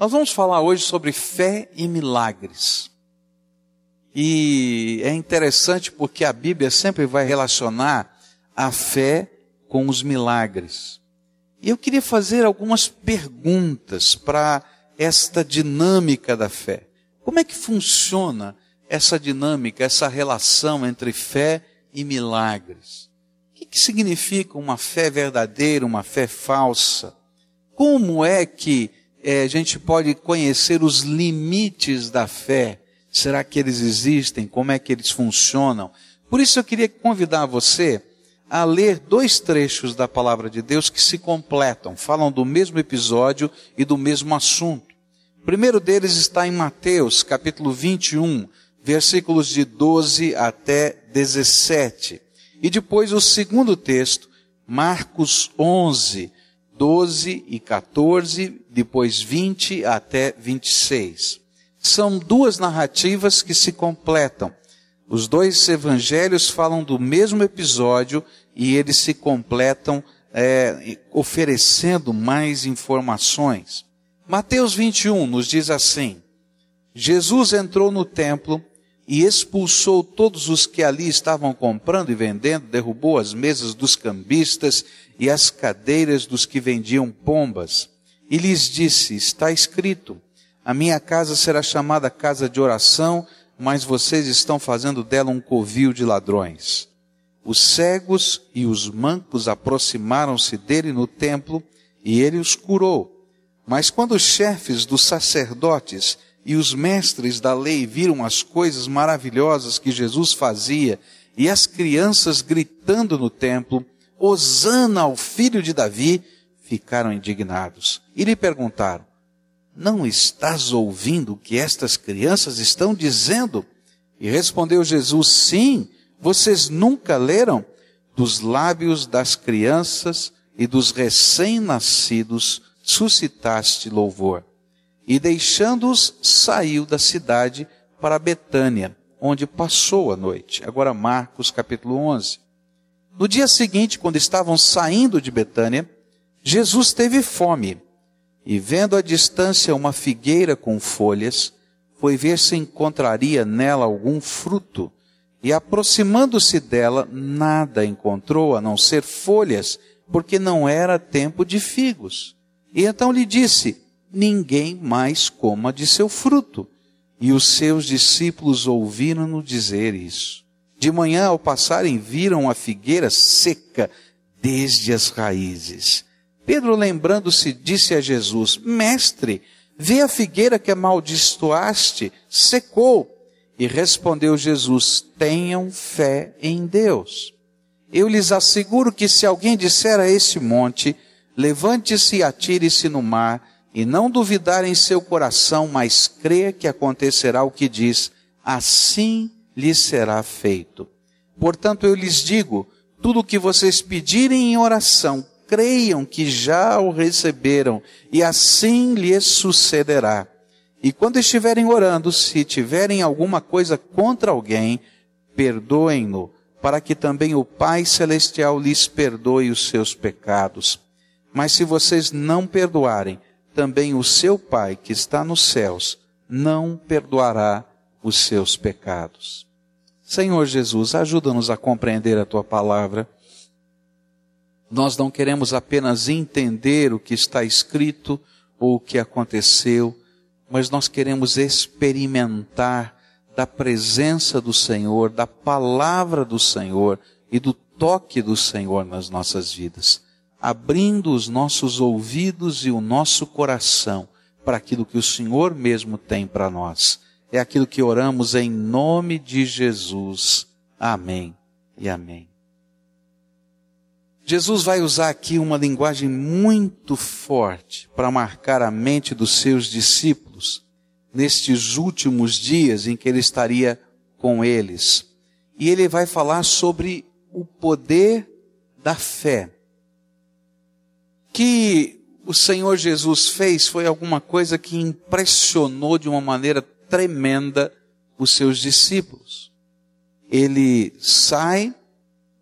Nós vamos falar hoje sobre fé e milagres. E é interessante porque a Bíblia sempre vai relacionar a fé com os milagres. E eu queria fazer algumas perguntas para esta dinâmica da fé. Como é que funciona essa dinâmica, essa relação entre fé e milagres? O que, que significa uma fé verdadeira, uma fé falsa? Como é que é, a gente pode conhecer os limites da fé? Será que eles existem? Como é que eles funcionam? Por isso eu queria convidar você a ler dois trechos da palavra de Deus que se completam, falam do mesmo episódio e do mesmo assunto. O primeiro deles está em Mateus, capítulo 21, versículos de 12 até 17. E depois o segundo texto, Marcos 11, 12 e 14, depois 20 até 26. São duas narrativas que se completam. Os dois evangelhos falam do mesmo episódio e eles se completam é, oferecendo mais informações. Mateus 21 nos diz assim: Jesus entrou no templo e expulsou todos os que ali estavam comprando e vendendo, derrubou as mesas dos cambistas e as cadeiras dos que vendiam pombas. E lhes disse: Está escrito: A minha casa será chamada casa de oração, mas vocês estão fazendo dela um covil de ladrões. Os cegos e os mancos aproximaram-se dele no templo e ele os curou. Mas quando os chefes dos sacerdotes e os mestres da lei viram as coisas maravilhosas que Jesus fazia e as crianças gritando no templo, Hosana ao filho de Davi, ficaram indignados e lhe perguntaram: Não estás ouvindo o que estas crianças estão dizendo? E respondeu Jesus: Sim, vocês nunca leram? Dos lábios das crianças e dos recém-nascidos suscitaste louvor. E deixando-os, saiu da cidade para Betânia, onde passou a noite. Agora Marcos capítulo 11. No dia seguinte, quando estavam saindo de Betânia, Jesus teve fome e vendo à distância uma figueira com folhas, foi ver se encontraria nela algum fruto. E aproximando-se dela, nada encontrou a não ser folhas, porque não era tempo de figos. E então lhe disse: Ninguém mais coma de seu fruto. E os seus discípulos ouviram-no dizer isso. De manhã, ao passarem, viram a figueira seca desde as raízes. Pedro, lembrando-se, disse a Jesus: Mestre, vê a figueira que amaldiçoaste, secou. E respondeu Jesus: Tenham fé em Deus. Eu lhes asseguro que se alguém disser a esse monte, levante-se e atire-se no mar, e não duvidar em seu coração, mas crê que acontecerá o que diz, assim lhe será feito. Portanto, eu lhes digo, tudo o que vocês pedirem em oração, creiam que já o receberam, e assim lhes sucederá. E quando estiverem orando, se tiverem alguma coisa contra alguém, perdoem-no, para que também o Pai Celestial lhes perdoe os seus pecados. Mas se vocês não perdoarem, também o seu Pai que está nos céus não perdoará os seus pecados. Senhor Jesus, ajuda-nos a compreender a tua palavra. Nós não queremos apenas entender o que está escrito ou o que aconteceu, mas nós queremos experimentar da presença do Senhor, da palavra do Senhor e do toque do Senhor nas nossas vidas abrindo os nossos ouvidos e o nosso coração para aquilo que o Senhor mesmo tem para nós. É aquilo que oramos em nome de Jesus. Amém e amém. Jesus vai usar aqui uma linguagem muito forte para marcar a mente dos seus discípulos nestes últimos dias em que ele estaria com eles. E ele vai falar sobre o poder da fé que o Senhor Jesus fez foi alguma coisa que impressionou de uma maneira tremenda os seus discípulos. Ele sai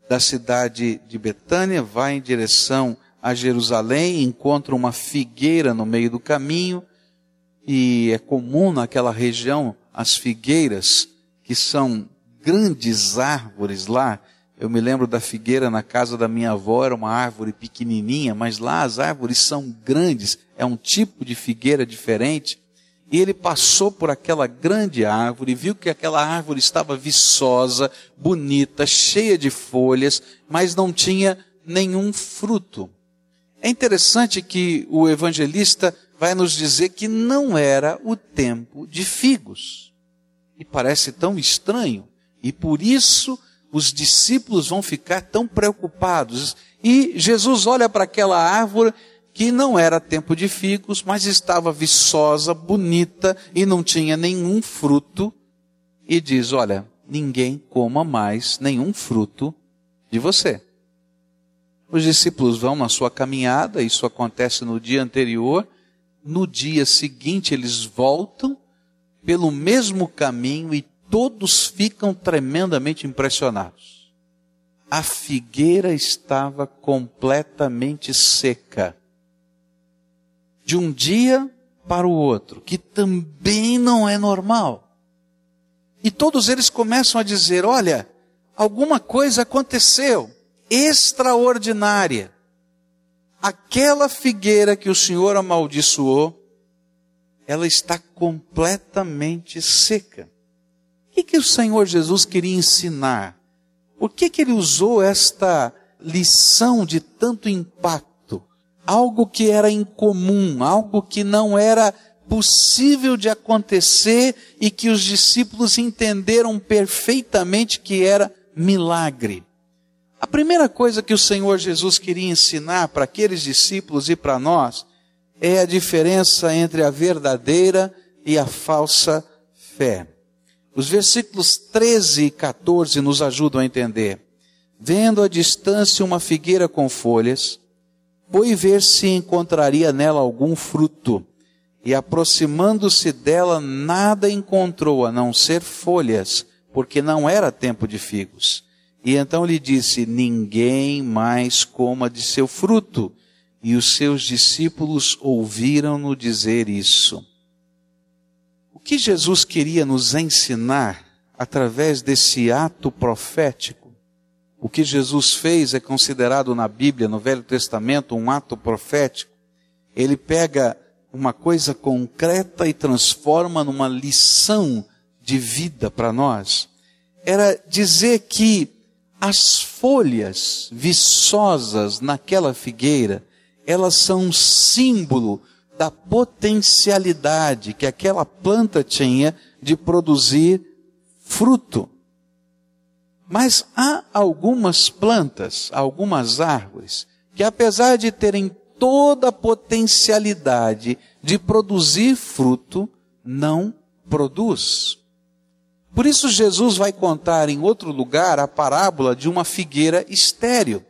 da cidade de Betânia, vai em direção a Jerusalém, encontra uma figueira no meio do caminho, e é comum naquela região as figueiras, que são grandes árvores lá. Eu me lembro da figueira na casa da minha avó, era uma árvore pequenininha, mas lá as árvores são grandes, é um tipo de figueira diferente. E ele passou por aquela grande árvore, viu que aquela árvore estava viçosa, bonita, cheia de folhas, mas não tinha nenhum fruto. É interessante que o evangelista vai nos dizer que não era o tempo de figos. E parece tão estranho. E por isso os discípulos vão ficar tão preocupados. E Jesus olha para aquela árvore que não era tempo de figos, mas estava viçosa, bonita e não tinha nenhum fruto, e diz: Olha, ninguém coma mais nenhum fruto de você. Os discípulos vão na sua caminhada, isso acontece no dia anterior, no dia seguinte eles voltam pelo mesmo caminho e todos ficam tremendamente impressionados. A figueira estava completamente seca de um dia para o outro, que também não é normal. E todos eles começam a dizer: olha, alguma coisa aconteceu extraordinária. Aquela figueira que o Senhor amaldiçoou, ela está completamente seca. Que, que o Senhor Jesus queria ensinar? Por que, que ele usou esta lição de tanto impacto? algo que era incomum, algo que não era possível de acontecer e que os discípulos entenderam perfeitamente que era milagre. A primeira coisa que o Senhor Jesus queria ensinar para aqueles discípulos e para nós é a diferença entre a verdadeira e a falsa fé. Os versículos 13 e 14 nos ajudam a entender. Vendo à distância uma figueira com folhas, foi ver se encontraria nela algum fruto. E aproximando-se dela, nada encontrou a não ser folhas, porque não era tempo de figos. E então lhe disse: Ninguém mais coma de seu fruto. E os seus discípulos ouviram-no dizer isso. Que Jesus queria nos ensinar através desse ato profético o que Jesus fez é considerado na Bíblia, no Velho Testamento, um ato profético. Ele pega uma coisa concreta e transforma numa lição de vida para nós. Era dizer que as folhas viçosas naquela figueira, elas são um símbolo da potencialidade que aquela planta tinha de produzir fruto. Mas há algumas plantas, algumas árvores, que apesar de terem toda a potencialidade de produzir fruto, não produz. Por isso Jesus vai contar em outro lugar a parábola de uma figueira estéril.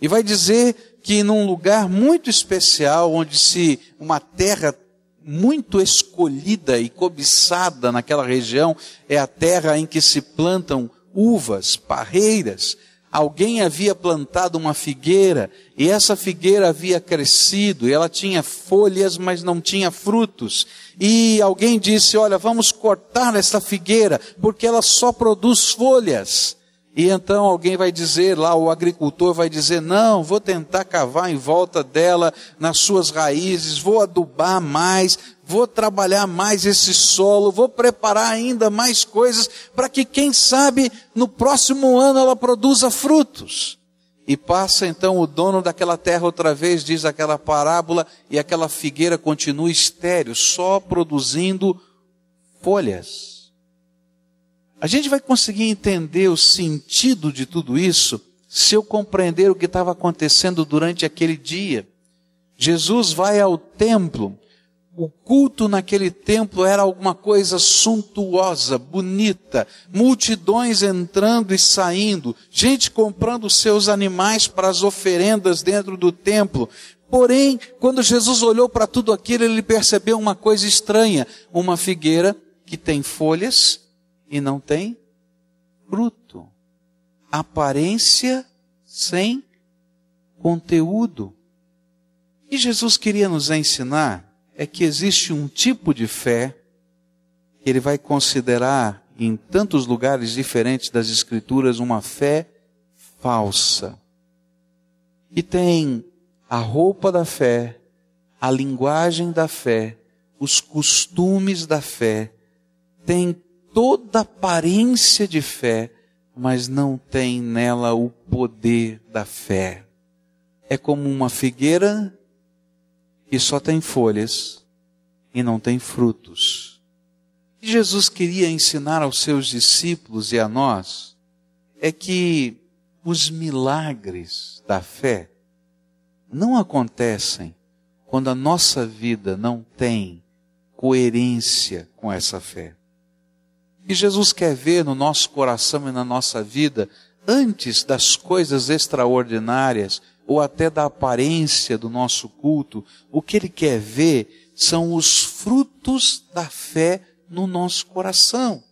E vai dizer que num lugar muito especial, onde se uma terra muito escolhida e cobiçada naquela região é a terra em que se plantam uvas, parreiras. Alguém havia plantado uma figueira e essa figueira havia crescido e ela tinha folhas, mas não tinha frutos. E alguém disse: Olha, vamos cortar essa figueira porque ela só produz folhas. E então alguém vai dizer lá, o agricultor vai dizer: Não, vou tentar cavar em volta dela, nas suas raízes, vou adubar mais, vou trabalhar mais esse solo, vou preparar ainda mais coisas para que, quem sabe, no próximo ano ela produza frutos. E passa então o dono daquela terra outra vez, diz aquela parábola, e aquela figueira continua estéril, só produzindo folhas. A gente vai conseguir entender o sentido de tudo isso se eu compreender o que estava acontecendo durante aquele dia. Jesus vai ao templo o culto naquele templo era alguma coisa suntuosa, bonita, multidões entrando e saindo, gente comprando seus animais para as oferendas dentro do templo. Porém, quando Jesus olhou para tudo aquilo, ele percebeu uma coisa estranha: uma figueira que tem folhas e não tem fruto. Aparência sem conteúdo. E Jesus queria nos ensinar é que existe um tipo de fé que ele vai considerar em tantos lugares diferentes das Escrituras uma fé falsa. E tem a roupa da fé, a linguagem da fé, os costumes da fé, tem toda aparência de fé, mas não tem nela o poder da fé. É como uma figueira que só tem folhas e não tem frutos. E Jesus queria ensinar aos seus discípulos e a nós é que os milagres da fé não acontecem quando a nossa vida não tem coerência com essa fé. E Jesus quer ver no nosso coração e na nossa vida, antes das coisas extraordinárias ou até da aparência do nosso culto, o que Ele quer ver são os frutos da fé no nosso coração.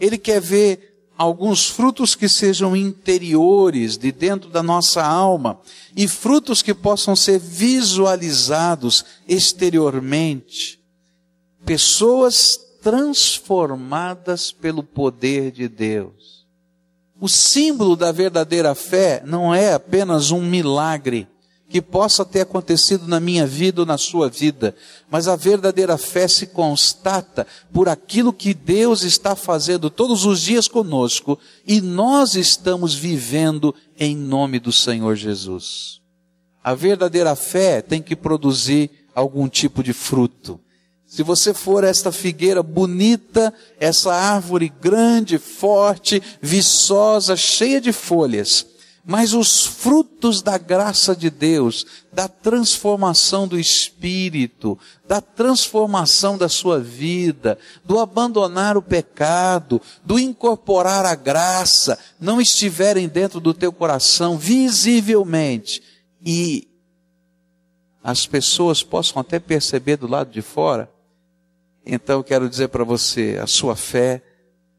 Ele quer ver alguns frutos que sejam interiores, de dentro da nossa alma, e frutos que possam ser visualizados exteriormente. Pessoas transformadas pelo poder de Deus. O símbolo da verdadeira fé não é apenas um milagre, que possa ter acontecido na minha vida ou na sua vida, mas a verdadeira fé se constata por aquilo que Deus está fazendo todos os dias conosco e nós estamos vivendo em nome do Senhor Jesus. A verdadeira fé tem que produzir algum tipo de fruto. Se você for esta figueira bonita, essa árvore grande, forte, viçosa, cheia de folhas, mas os frutos da graça de Deus, da transformação do espírito, da transformação da sua vida, do abandonar o pecado, do incorporar a graça, não estiverem dentro do teu coração visivelmente e as pessoas possam até perceber do lado de fora, então eu quero dizer para você, a sua fé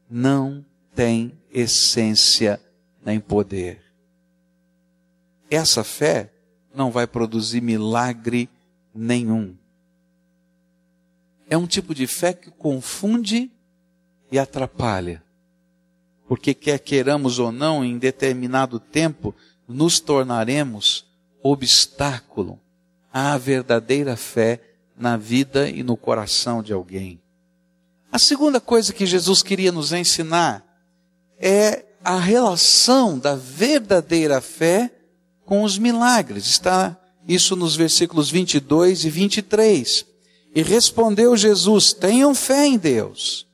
não tem essência nem poder essa fé não vai produzir milagre nenhum. É um tipo de fé que confunde e atrapalha. Porque quer queiramos ou não, em determinado tempo, nos tornaremos obstáculo à verdadeira fé na vida e no coração de alguém. A segunda coisa que Jesus queria nos ensinar é a relação da verdadeira fé com os milagres. Está isso nos versículos 22 e 23. E respondeu Jesus: Tenham fé em Deus.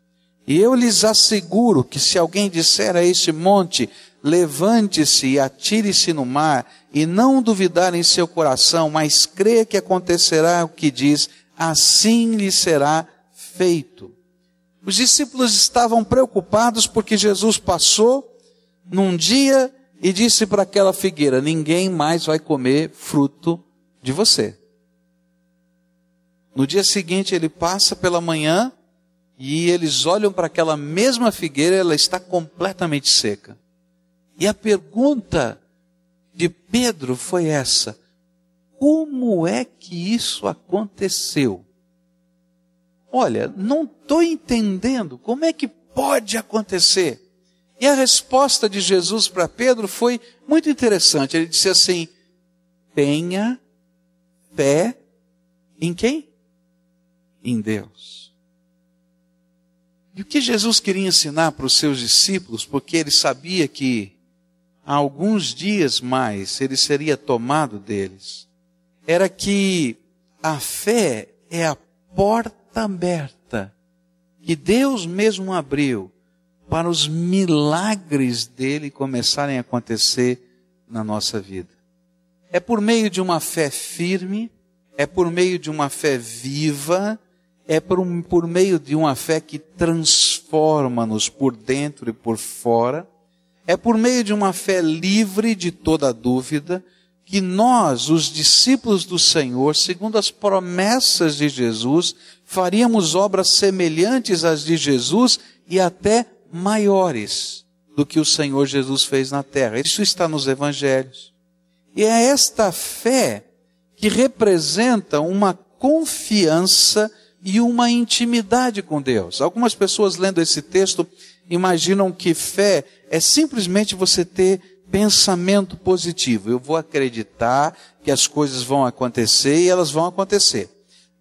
E eu lhes asseguro que se alguém disser a este monte, levante-se e atire-se no mar, e não duvidar em seu coração, mas crê que acontecerá o que diz, assim lhe será feito. Os discípulos estavam preocupados porque Jesus passou num dia e disse para aquela figueira: Ninguém mais vai comer fruto de você. No dia seguinte, ele passa pela manhã e eles olham para aquela mesma figueira, ela está completamente seca. E a pergunta de Pedro foi essa: Como é que isso aconteceu? Olha, não estou entendendo como é que pode acontecer. E a resposta de Jesus para Pedro foi muito interessante. Ele disse assim: tenha fé em quem? Em Deus. E o que Jesus queria ensinar para os seus discípulos, porque ele sabia que há alguns dias mais ele seria tomado deles, era que a fé é a porta aberta que Deus mesmo abriu para os milagres dele começarem a acontecer na nossa vida. É por meio de uma fé firme, é por meio de uma fé viva, é por, um, por meio de uma fé que transforma-nos por dentro e por fora, é por meio de uma fé livre de toda dúvida, que nós, os discípulos do Senhor, segundo as promessas de Jesus, faríamos obras semelhantes às de Jesus e até maiores do que o Senhor Jesus fez na terra. Isso está nos evangelhos. E é esta fé que representa uma confiança e uma intimidade com Deus. Algumas pessoas lendo esse texto imaginam que fé é simplesmente você ter pensamento positivo. Eu vou acreditar que as coisas vão acontecer e elas vão acontecer.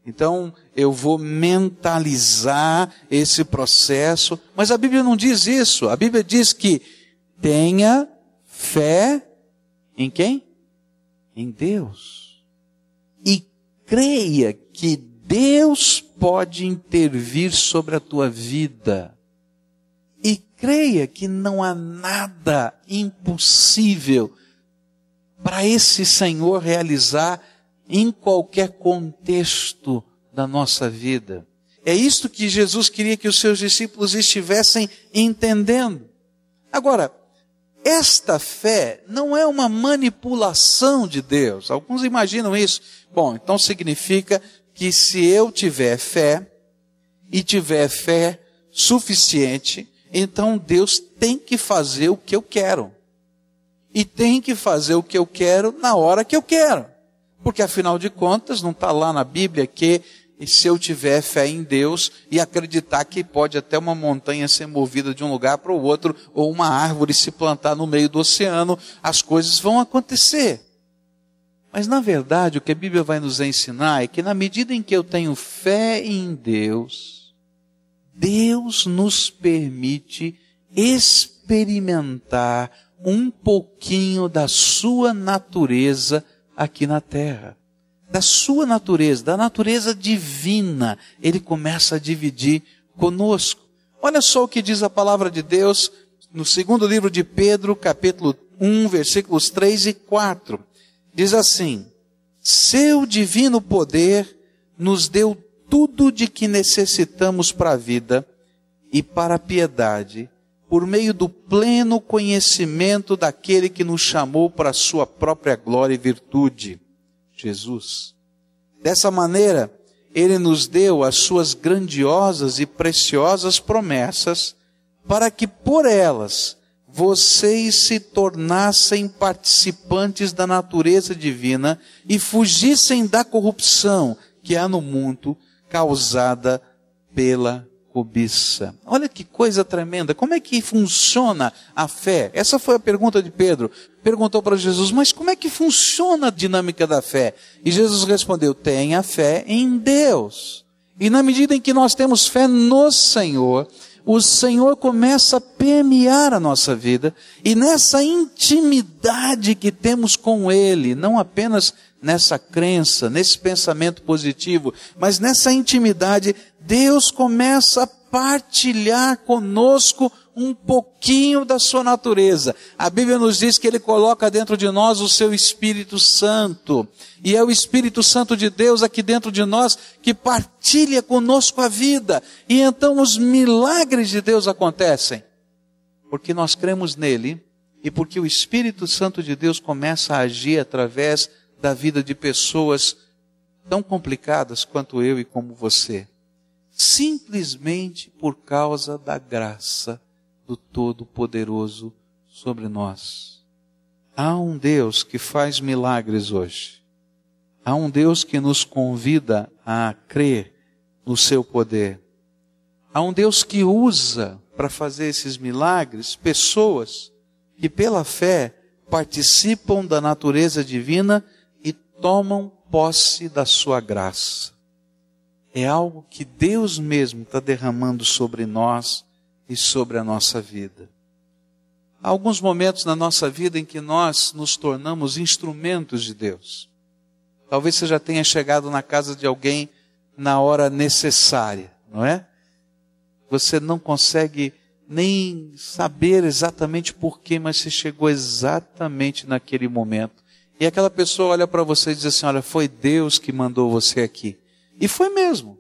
Então, eu vou mentalizar esse processo. Mas a Bíblia não diz isso. A Bíblia diz que tenha fé em quem? Em Deus. E creia que Deus pode intervir sobre a tua vida. Creia que não há nada impossível para esse Senhor realizar em qualquer contexto da nossa vida. É isto que Jesus queria que os seus discípulos estivessem entendendo. Agora, esta fé não é uma manipulação de Deus. Alguns imaginam isso. Bom, então significa que se eu tiver fé e tiver fé suficiente, então Deus tem que fazer o que eu quero. E tem que fazer o que eu quero na hora que eu quero. Porque afinal de contas, não está lá na Bíblia que se eu tiver fé em Deus e acreditar que pode até uma montanha ser movida de um lugar para o outro, ou uma árvore se plantar no meio do oceano, as coisas vão acontecer. Mas na verdade, o que a Bíblia vai nos ensinar é que na medida em que eu tenho fé em Deus, Deus nos permite experimentar um pouquinho da sua natureza aqui na terra. Da sua natureza, da natureza divina, ele começa a dividir conosco. Olha só o que diz a palavra de Deus no segundo livro de Pedro, capítulo 1, versículos 3 e 4. Diz assim: Seu divino poder nos deu tudo de que necessitamos para a vida e para a piedade, por meio do pleno conhecimento daquele que nos chamou para a sua própria glória e virtude, Jesus. Dessa maneira, ele nos deu as suas grandiosas e preciosas promessas, para que por elas vocês se tornassem participantes da natureza divina e fugissem da corrupção que há no mundo causada pela cobiça. Olha que coisa tremenda. Como é que funciona a fé? Essa foi a pergunta de Pedro. Perguntou para Jesus, mas como é que funciona a dinâmica da fé? E Jesus respondeu: tenha fé em Deus. E na medida em que nós temos fé no Senhor, o Senhor começa a permear a nossa vida, e nessa intimidade que temos com Ele, não apenas nessa crença, nesse pensamento positivo, mas nessa intimidade, Deus começa a partilhar conosco um pouquinho da sua natureza. A Bíblia nos diz que Ele coloca dentro de nós o seu Espírito Santo. E é o Espírito Santo de Deus aqui dentro de nós que partilha conosco a vida. E então os milagres de Deus acontecem. Porque nós cremos nele e porque o Espírito Santo de Deus começa a agir através da vida de pessoas tão complicadas quanto eu e como você, simplesmente por causa da graça do Todo-Poderoso sobre nós. Há um Deus que faz milagres hoje. Há um Deus que nos convida a crer no seu poder. Há um Deus que usa para fazer esses milagres pessoas que pela fé participam da natureza divina tomam posse da sua graça. É algo que Deus mesmo está derramando sobre nós e sobre a nossa vida. Há alguns momentos na nossa vida em que nós nos tornamos instrumentos de Deus. Talvez você já tenha chegado na casa de alguém na hora necessária, não é? Você não consegue nem saber exatamente porquê, mas você chegou exatamente naquele momento. E aquela pessoa olha para você e diz assim: Olha, foi Deus que mandou você aqui. E foi mesmo.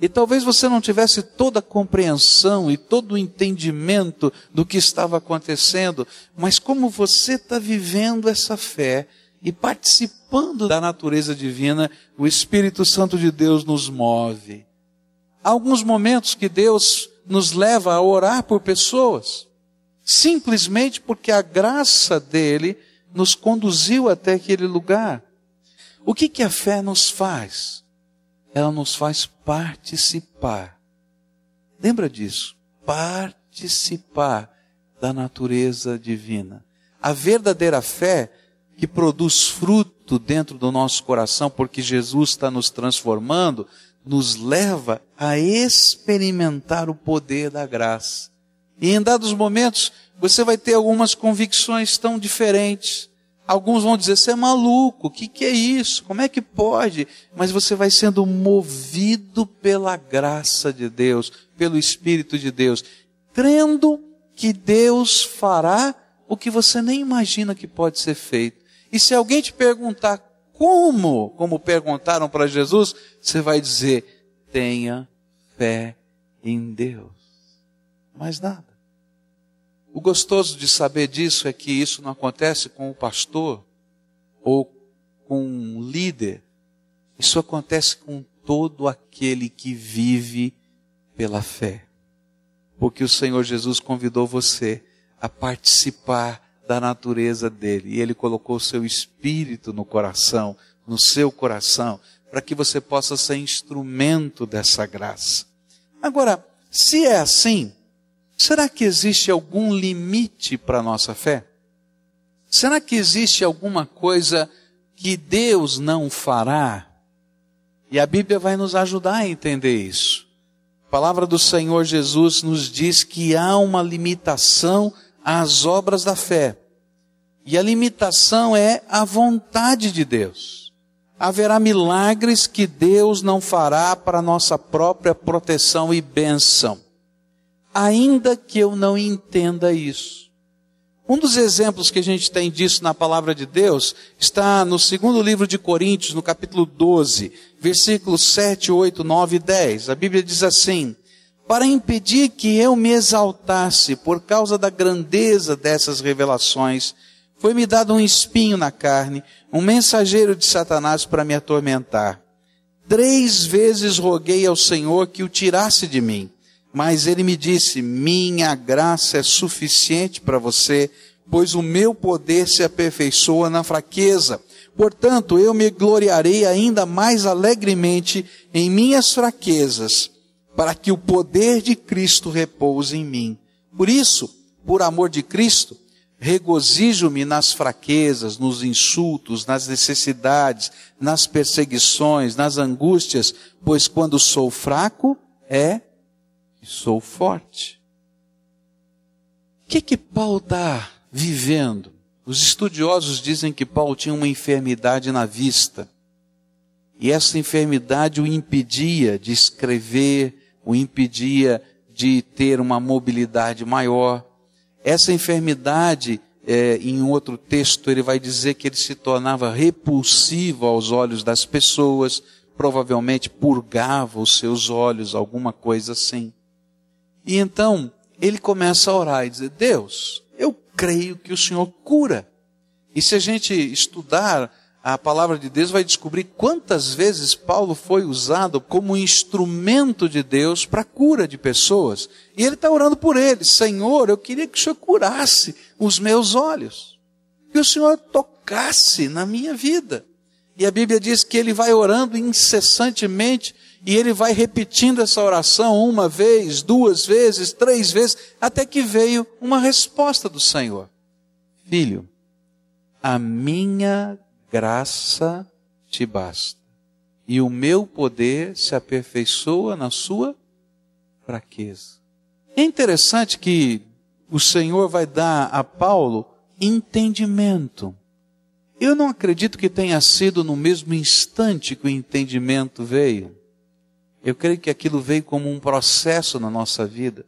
E talvez você não tivesse toda a compreensão e todo o entendimento do que estava acontecendo, mas como você está vivendo essa fé e participando da natureza divina, o Espírito Santo de Deus nos move. Há alguns momentos que Deus nos leva a orar por pessoas, simplesmente porque a graça dele nos conduziu até aquele lugar. O que, que a fé nos faz? Ela nos faz participar. Lembra disso? Participar da natureza divina. A verdadeira fé que produz fruto dentro do nosso coração, porque Jesus está nos transformando, nos leva a experimentar o poder da graça. E em dados momentos, você vai ter algumas convicções tão diferentes. Alguns vão dizer, você é maluco, o que, que é isso? Como é que pode? Mas você vai sendo movido pela graça de Deus, pelo Espírito de Deus, crendo que Deus fará o que você nem imagina que pode ser feito. E se alguém te perguntar como, como perguntaram para Jesus, você vai dizer: tenha fé em Deus. Mais nada. O gostoso de saber disso é que isso não acontece com o pastor ou com um líder. Isso acontece com todo aquele que vive pela fé. Porque o Senhor Jesus convidou você a participar da natureza dele. E ele colocou o seu espírito no coração, no seu coração, para que você possa ser instrumento dessa graça. Agora, se é assim, será que existe algum limite para a nossa fé? Será que existe alguma coisa que Deus não fará? E a Bíblia vai nos ajudar a entender isso. A palavra do Senhor Jesus nos diz que há uma limitação às obras da fé. E a limitação é a vontade de Deus. Haverá milagres que Deus não fará para nossa própria proteção e bênção. Ainda que eu não entenda isso. Um dos exemplos que a gente tem disso na palavra de Deus está no segundo livro de Coríntios, no capítulo 12, versículos 7, 8, 9 e 10. A Bíblia diz assim: para impedir que eu me exaltasse por causa da grandeza dessas revelações, foi-me dado um espinho na carne, um mensageiro de Satanás para me atormentar. Três vezes roguei ao Senhor que o tirasse de mim, mas ele me disse: Minha graça é suficiente para você, pois o meu poder se aperfeiçoa na fraqueza. Portanto, eu me gloriarei ainda mais alegremente em minhas fraquezas para que o poder de Cristo repouse em mim. Por isso, por amor de Cristo, regozijo-me nas fraquezas, nos insultos, nas necessidades, nas perseguições, nas angústias, pois quando sou fraco, é que sou forte. O que que Paulo está vivendo? Os estudiosos dizem que Paulo tinha uma enfermidade na vista. E essa enfermidade o impedia de escrever, o impedia de ter uma mobilidade maior. Essa enfermidade, é, em outro texto, ele vai dizer que ele se tornava repulsivo aos olhos das pessoas, provavelmente purgava os seus olhos, alguma coisa assim. E então, ele começa a orar e dizer: Deus, eu creio que o Senhor cura. E se a gente estudar a palavra de Deus vai descobrir quantas vezes Paulo foi usado como instrumento de Deus para cura de pessoas. E ele está orando por eles: Senhor, eu queria que o Senhor curasse os meus olhos, que o Senhor tocasse na minha vida. E a Bíblia diz que ele vai orando incessantemente e ele vai repetindo essa oração uma vez, duas vezes, três vezes, até que veio uma resposta do Senhor: Filho, a minha graça te basta. E o meu poder se aperfeiçoa na sua fraqueza. É interessante que o Senhor vai dar a Paulo entendimento. Eu não acredito que tenha sido no mesmo instante que o entendimento veio. Eu creio que aquilo veio como um processo na nossa vida,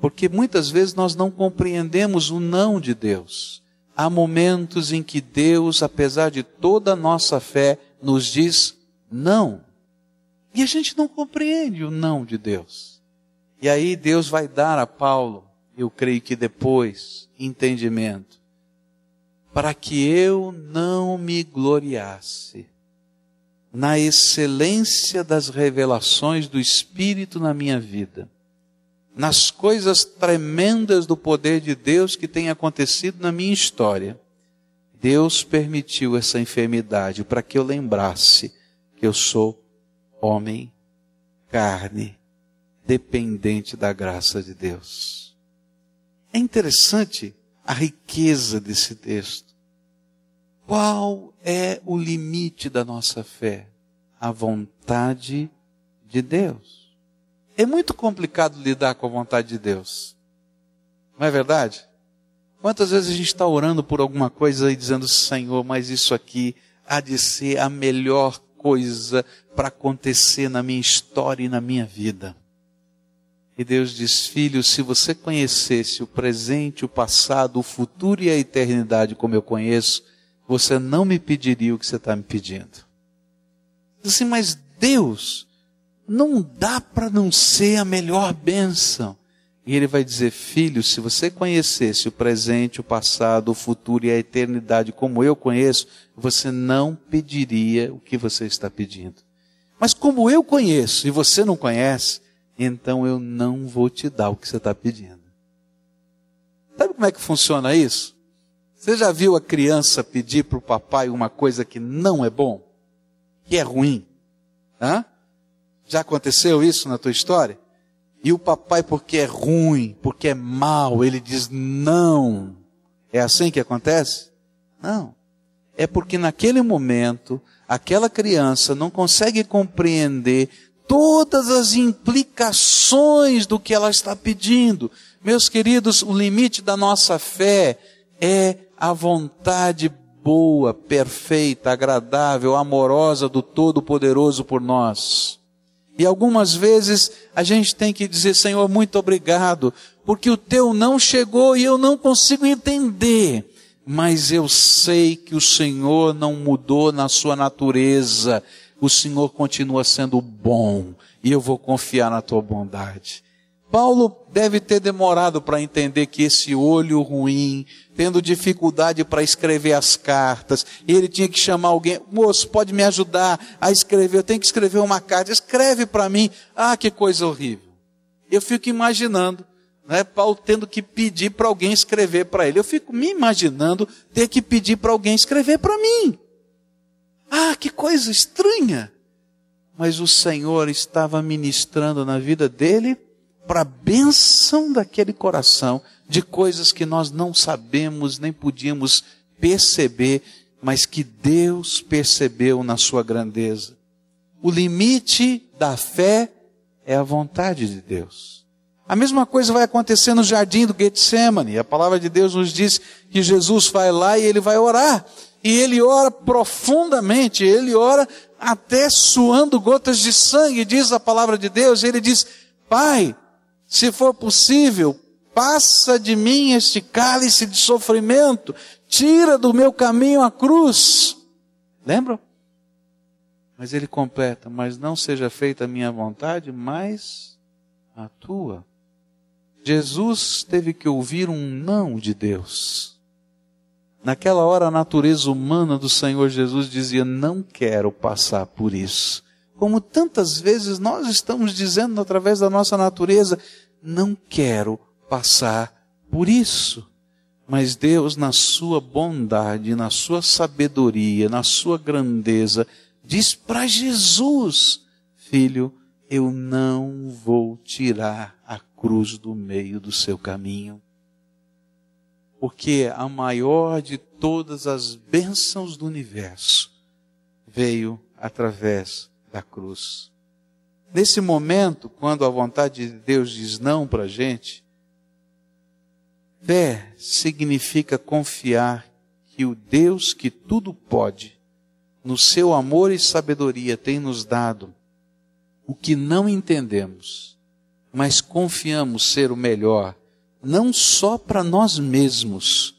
porque muitas vezes nós não compreendemos o não de Deus. Há momentos em que Deus, apesar de toda a nossa fé, nos diz não. E a gente não compreende o não de Deus. E aí Deus vai dar a Paulo, eu creio que depois, entendimento, para que eu não me gloriasse na excelência das revelações do Espírito na minha vida nas coisas tremendas do poder de Deus que tem acontecido na minha história. Deus permitiu essa enfermidade para que eu lembrasse que eu sou homem, carne, dependente da graça de Deus. É interessante a riqueza desse texto. Qual é o limite da nossa fé? A vontade de Deus. É muito complicado lidar com a vontade de Deus. Não é verdade? Quantas vezes a gente está orando por alguma coisa e dizendo, Senhor, mas isso aqui há de ser a melhor coisa para acontecer na minha história e na minha vida. E Deus diz: Filho, se você conhecesse o presente, o passado, o futuro e a eternidade como eu conheço, você não me pediria o que você está me pedindo. Assim, mas Deus, não dá para não ser a melhor bênção. E ele vai dizer: Filho, se você conhecesse o presente, o passado, o futuro e a eternidade como eu conheço, você não pediria o que você está pedindo. Mas como eu conheço e você não conhece, então eu não vou te dar o que você está pedindo. Sabe como é que funciona isso? Você já viu a criança pedir para o papai uma coisa que não é bom? Que é ruim? Hã? Já aconteceu isso na tua história? E o papai, porque é ruim, porque é mal, ele diz não. É assim que acontece? Não. É porque naquele momento, aquela criança não consegue compreender todas as implicações do que ela está pedindo. Meus queridos, o limite da nossa fé é a vontade boa, perfeita, agradável, amorosa do Todo-Poderoso por nós. E algumas vezes a gente tem que dizer, Senhor, muito obrigado, porque o teu não chegou e eu não consigo entender. Mas eu sei que o Senhor não mudou na sua natureza o Senhor continua sendo bom e eu vou confiar na tua bondade. Paulo deve ter demorado para entender que esse olho ruim, tendo dificuldade para escrever as cartas, ele tinha que chamar alguém, moço, pode me ajudar a escrever, eu tenho que escrever uma carta, escreve para mim. Ah, que coisa horrível. Eu fico imaginando, né, Paulo tendo que pedir para alguém escrever para ele. Eu fico me imaginando ter que pedir para alguém escrever para mim. Ah, que coisa estranha! Mas o Senhor estava ministrando na vida dele para a bênção daquele coração, de coisas que nós não sabemos nem podíamos perceber, mas que Deus percebeu na sua grandeza. O limite da fé é a vontade de Deus. A mesma coisa vai acontecer no jardim do Getsemane. A palavra de Deus nos diz que Jesus vai lá e ele vai orar. E ele ora profundamente, ele ora até suando gotas de sangue, diz a palavra de Deus. Ele diz: Pai, se for possível, passa de mim este cálice de sofrimento, tira do meu caminho a cruz. Lembram? Mas ele completa: Mas não seja feita a minha vontade, mas a tua. Jesus teve que ouvir um não de Deus. Naquela hora, a natureza humana do Senhor Jesus dizia: Não quero passar por isso. Como tantas vezes nós estamos dizendo através da nossa natureza: Não quero passar por isso. Mas Deus, na sua bondade, na sua sabedoria, na sua grandeza, diz para Jesus: Filho, eu não vou tirar a cruz do meio do seu caminho porque a maior de todas as bênçãos do universo veio através da cruz. Nesse momento, quando a vontade de Deus diz não para a gente, fé significa confiar que o Deus que tudo pode, no seu amor e sabedoria, tem nos dado o que não entendemos, mas confiamos ser o melhor não só para nós mesmos,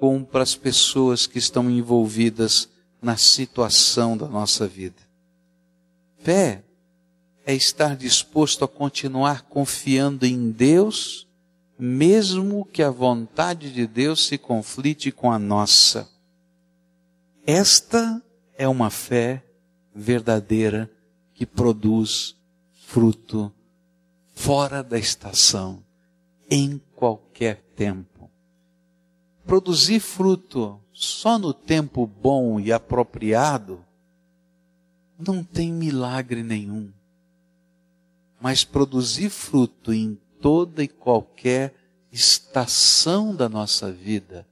como para as pessoas que estão envolvidas na situação da nossa vida. Fé é estar disposto a continuar confiando em Deus, mesmo que a vontade de Deus se conflite com a nossa. Esta é uma fé verdadeira que produz fruto fora da estação, em qualquer tempo. Produzir fruto só no tempo bom e apropriado não tem milagre nenhum. Mas produzir fruto em toda e qualquer estação da nossa vida,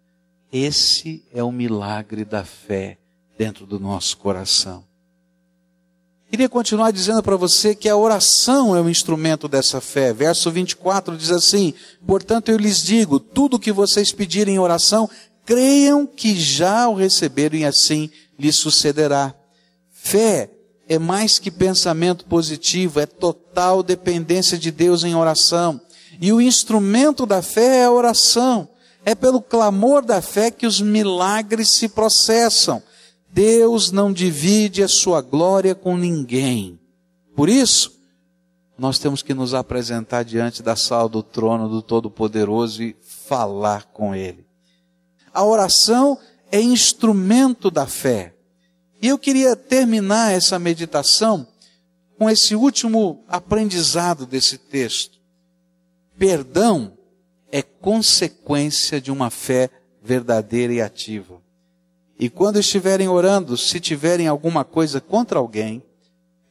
esse é o milagre da fé dentro do nosso coração. Queria continuar dizendo para você que a oração é o instrumento dessa fé. Verso 24 diz assim: Portanto eu lhes digo, tudo que vocês pedirem em oração, creiam que já o receberam e assim lhes sucederá. Fé é mais que pensamento positivo, é total dependência de Deus em oração. E o instrumento da fé é a oração. É pelo clamor da fé que os milagres se processam. Deus não divide a sua glória com ninguém. Por isso, nós temos que nos apresentar diante da sala do trono do Todo-Poderoso e falar com Ele. A oração é instrumento da fé. E eu queria terminar essa meditação com esse último aprendizado desse texto. Perdão é consequência de uma fé verdadeira e ativa. E quando estiverem orando, se tiverem alguma coisa contra alguém,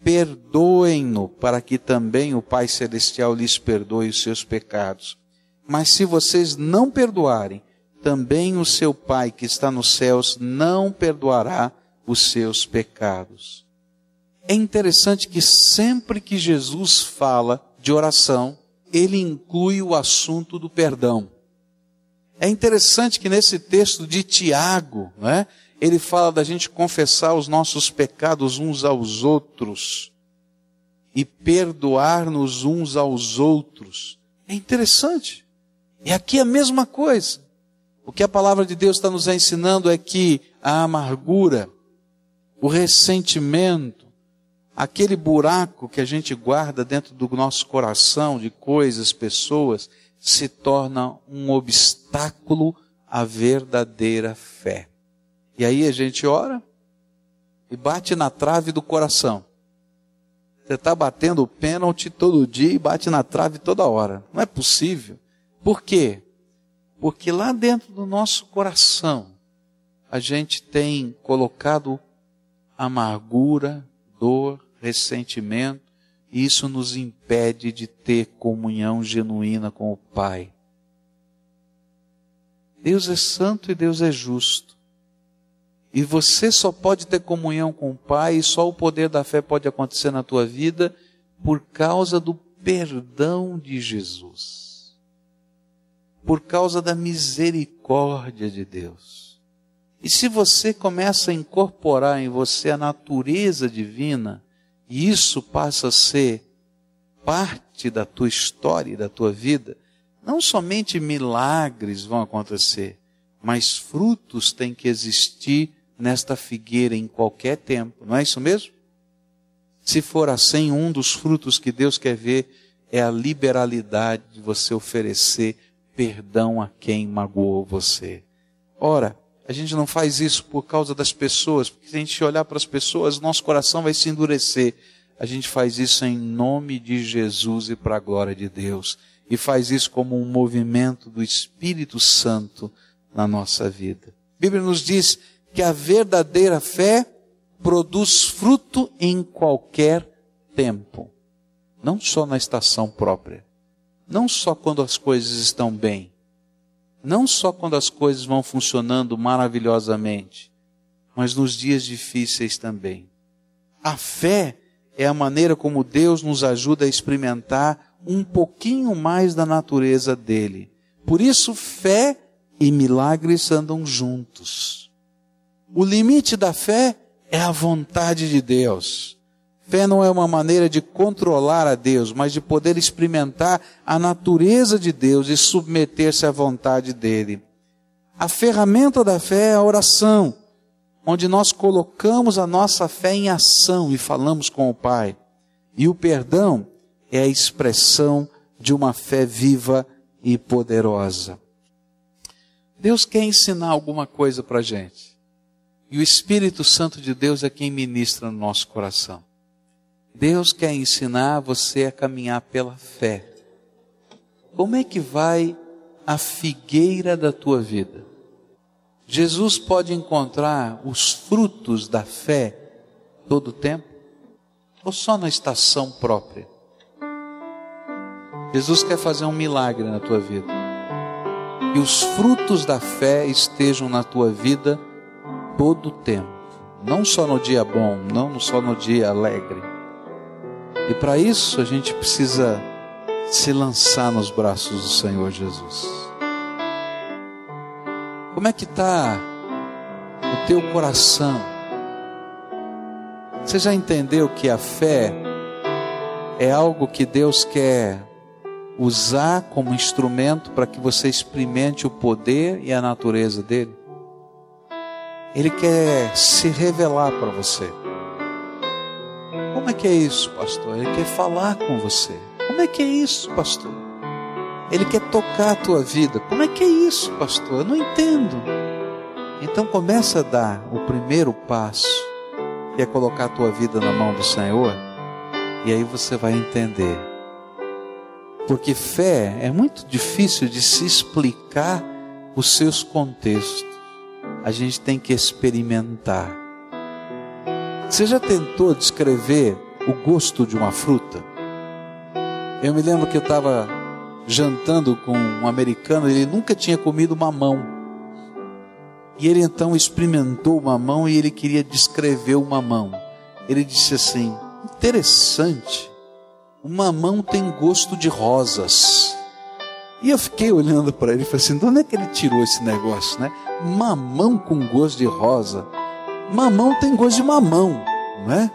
perdoem-no, para que também o Pai Celestial lhes perdoe os seus pecados. Mas se vocês não perdoarem, também o seu Pai que está nos céus não perdoará os seus pecados. É interessante que sempre que Jesus fala de oração, ele inclui o assunto do perdão. É interessante que nesse texto de Tiago, né, ele fala da gente confessar os nossos pecados uns aos outros e perdoar-nos uns aos outros. É interessante. E aqui é a mesma coisa. O que a palavra de Deus está nos ensinando é que a amargura, o ressentimento, aquele buraco que a gente guarda dentro do nosso coração de coisas, pessoas, se torna um obstáculo à verdadeira fé. E aí a gente ora e bate na trave do coração. Você está batendo o pênalti todo dia e bate na trave toda hora. Não é possível. Por quê? Porque lá dentro do nosso coração a gente tem colocado amargura, dor, ressentimento, e isso nos impede de ter comunhão genuína com o Pai. Deus é santo e Deus é justo. E você só pode ter comunhão com o Pai e só o poder da fé pode acontecer na tua vida por causa do perdão de Jesus. Por causa da misericórdia de Deus. E se você começa a incorporar em você a natureza divina, e isso passa a ser parte da tua história e da tua vida, não somente milagres vão acontecer, mas frutos têm que existir nesta figueira em qualquer tempo, não é isso mesmo? Se for assim, um dos frutos que Deus quer ver é a liberalidade de você oferecer perdão a quem magoou você. Ora, a gente não faz isso por causa das pessoas, porque se a gente olhar para as pessoas, nosso coração vai se endurecer. A gente faz isso em nome de Jesus e para a glória de Deus. E faz isso como um movimento do Espírito Santo na nossa vida. A Bíblia nos diz que a verdadeira fé produz fruto em qualquer tempo. Não só na estação própria. Não só quando as coisas estão bem não só quando as coisas vão funcionando maravilhosamente, mas nos dias difíceis também. A fé é a maneira como Deus nos ajuda a experimentar um pouquinho mais da natureza dele. Por isso, fé e milagres andam juntos. O limite da fé é a vontade de Deus. Fé não é uma maneira de controlar a Deus, mas de poder experimentar a natureza de Deus e submeter-se à vontade dele. A ferramenta da fé é a oração, onde nós colocamos a nossa fé em ação e falamos com o Pai. E o perdão é a expressão de uma fé viva e poderosa. Deus quer ensinar alguma coisa para a gente. E o Espírito Santo de Deus é quem ministra no nosso coração. Deus quer ensinar você a caminhar pela fé. Como é que vai a figueira da tua vida? Jesus pode encontrar os frutos da fé todo o tempo? ou só na estação própria? Jesus quer fazer um milagre na tua vida. E os frutos da fé estejam na tua vida todo o tempo. Não só no dia bom, não só no dia alegre. E para isso a gente precisa se lançar nos braços do Senhor Jesus. Como é que está o teu coração? Você já entendeu que a fé é algo que Deus quer usar como instrumento para que você experimente o poder e a natureza dele? Ele quer se revelar para você. Como é que é isso, pastor? Ele quer falar com você. Como é que é isso, pastor? Ele quer tocar a tua vida. Como é que é isso, pastor? Eu não entendo. Então começa a dar o primeiro passo, que é colocar a tua vida na mão do Senhor, e aí você vai entender. Porque fé é muito difícil de se explicar os seus contextos a gente tem que experimentar. Você já tentou descrever o gosto de uma fruta? Eu me lembro que eu estava jantando com um americano, ele nunca tinha comido mamão. E ele então experimentou o mamão e ele queria descrever o mamão. Ele disse assim: interessante, o mamão tem gosto de rosas. E eu fiquei olhando para ele e falei assim: de onde é que ele tirou esse negócio, né? Mamão com gosto de rosa. Mamão tem gosto de mamão, não é?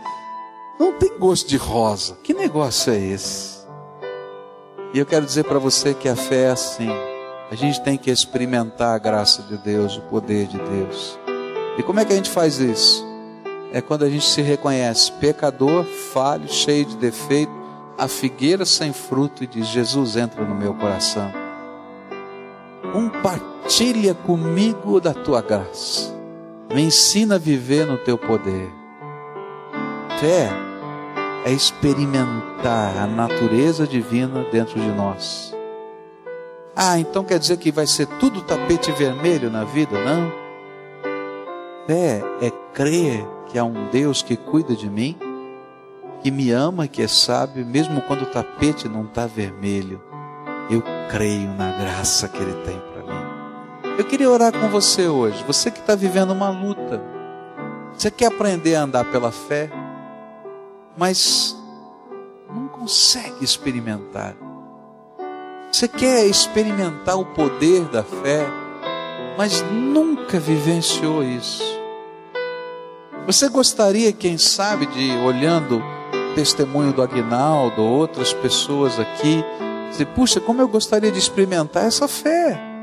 Não tem gosto de rosa. Que negócio é esse? E eu quero dizer para você que a fé é assim. A gente tem que experimentar a graça de Deus, o poder de Deus. E como é que a gente faz isso? É quando a gente se reconhece pecador, falho, cheio de defeito, a figueira sem fruto e diz: Jesus, entra no meu coração. Compartilha comigo da tua graça. Me ensina a viver no teu poder. Fé é experimentar a natureza divina dentro de nós. Ah, então quer dizer que vai ser tudo tapete vermelho na vida? Não. Fé é crer que há um Deus que cuida de mim que me ama, que é sábio, mesmo quando o tapete não está vermelho, eu creio na graça que Ele tem para mim. Eu queria orar com você hoje, você que está vivendo uma luta, você quer aprender a andar pela fé, mas não consegue experimentar. Você quer experimentar o poder da fé, mas nunca vivenciou isso. Você gostaria, quem sabe, de olhando testemunho do Agnaldo, outras pessoas aqui, dizer, puxa, como eu gostaria de experimentar essa fé,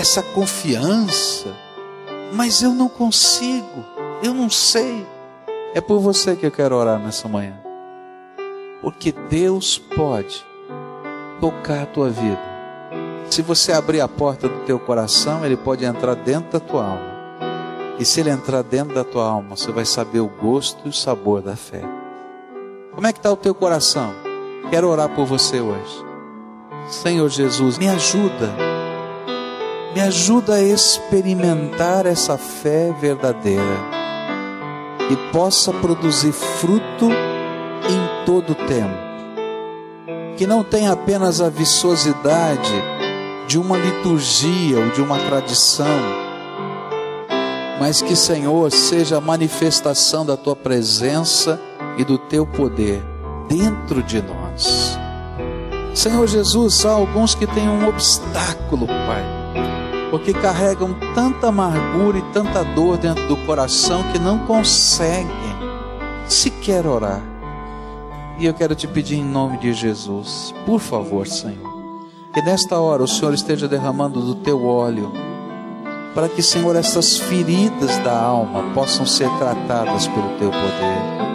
essa confiança, mas eu não consigo, eu não sei. É por você que eu quero orar nessa manhã. Porque Deus pode tocar a tua vida. Se você abrir a porta do teu coração, Ele pode entrar dentro da tua alma. E se Ele entrar dentro da tua alma, você vai saber o gosto e o sabor da fé. Como é que está o teu coração? Quero orar por você hoje. Senhor Jesus, me ajuda. Me ajuda a experimentar essa fé verdadeira. E possa produzir fruto em todo o tempo. Que não tenha apenas a viçosidade de uma liturgia ou de uma tradição, mas que, Senhor, seja a manifestação da tua presença e do teu poder dentro de nós. Senhor Jesus, há alguns que têm um obstáculo, Pai, porque carregam tanta amargura e tanta dor dentro do coração que não conseguem sequer orar. E eu quero te pedir em nome de Jesus, por favor, Senhor, que nesta hora o Senhor esteja derramando do teu óleo, para que, Senhor, essas feridas da alma possam ser tratadas pelo teu poder.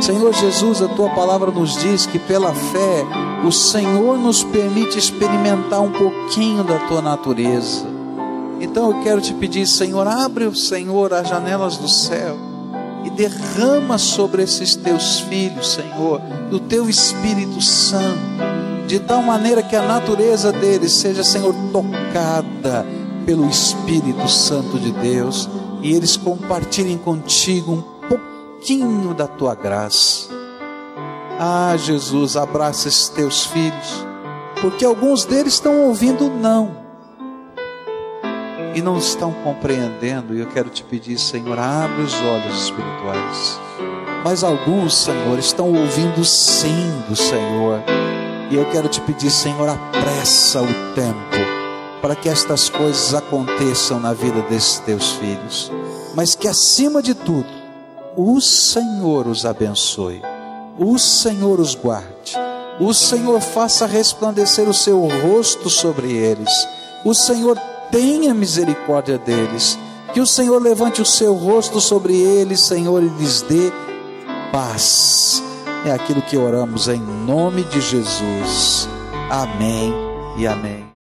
Senhor Jesus, a tua palavra nos diz que pela fé o Senhor nos permite experimentar um pouquinho da tua natureza. Então eu quero te pedir, Senhor, abre o Senhor as janelas do céu e derrama sobre esses teus filhos, Senhor, do teu Espírito Santo, de tal maneira que a natureza deles seja, Senhor, tocada pelo Espírito Santo de Deus e eles compartilhem contigo um pouquinho da tua graça. Ah, Jesus, abraça esses teus filhos, porque alguns deles estão ouvindo não e não estão compreendendo, e eu quero te pedir, Senhor, abre os olhos espirituais. Mas alguns, Senhor, estão ouvindo sim do Senhor. E eu quero te pedir, Senhor, apressa o tempo para que estas coisas aconteçam na vida desses teus filhos. Mas que acima de tudo, o Senhor os abençoe, o Senhor os guarde, o Senhor faça resplandecer o seu rosto sobre eles, o Senhor tenha misericórdia deles, que o Senhor levante o seu rosto sobre eles, Senhor, e lhes dê paz. É aquilo que oramos em nome de Jesus. Amém e amém.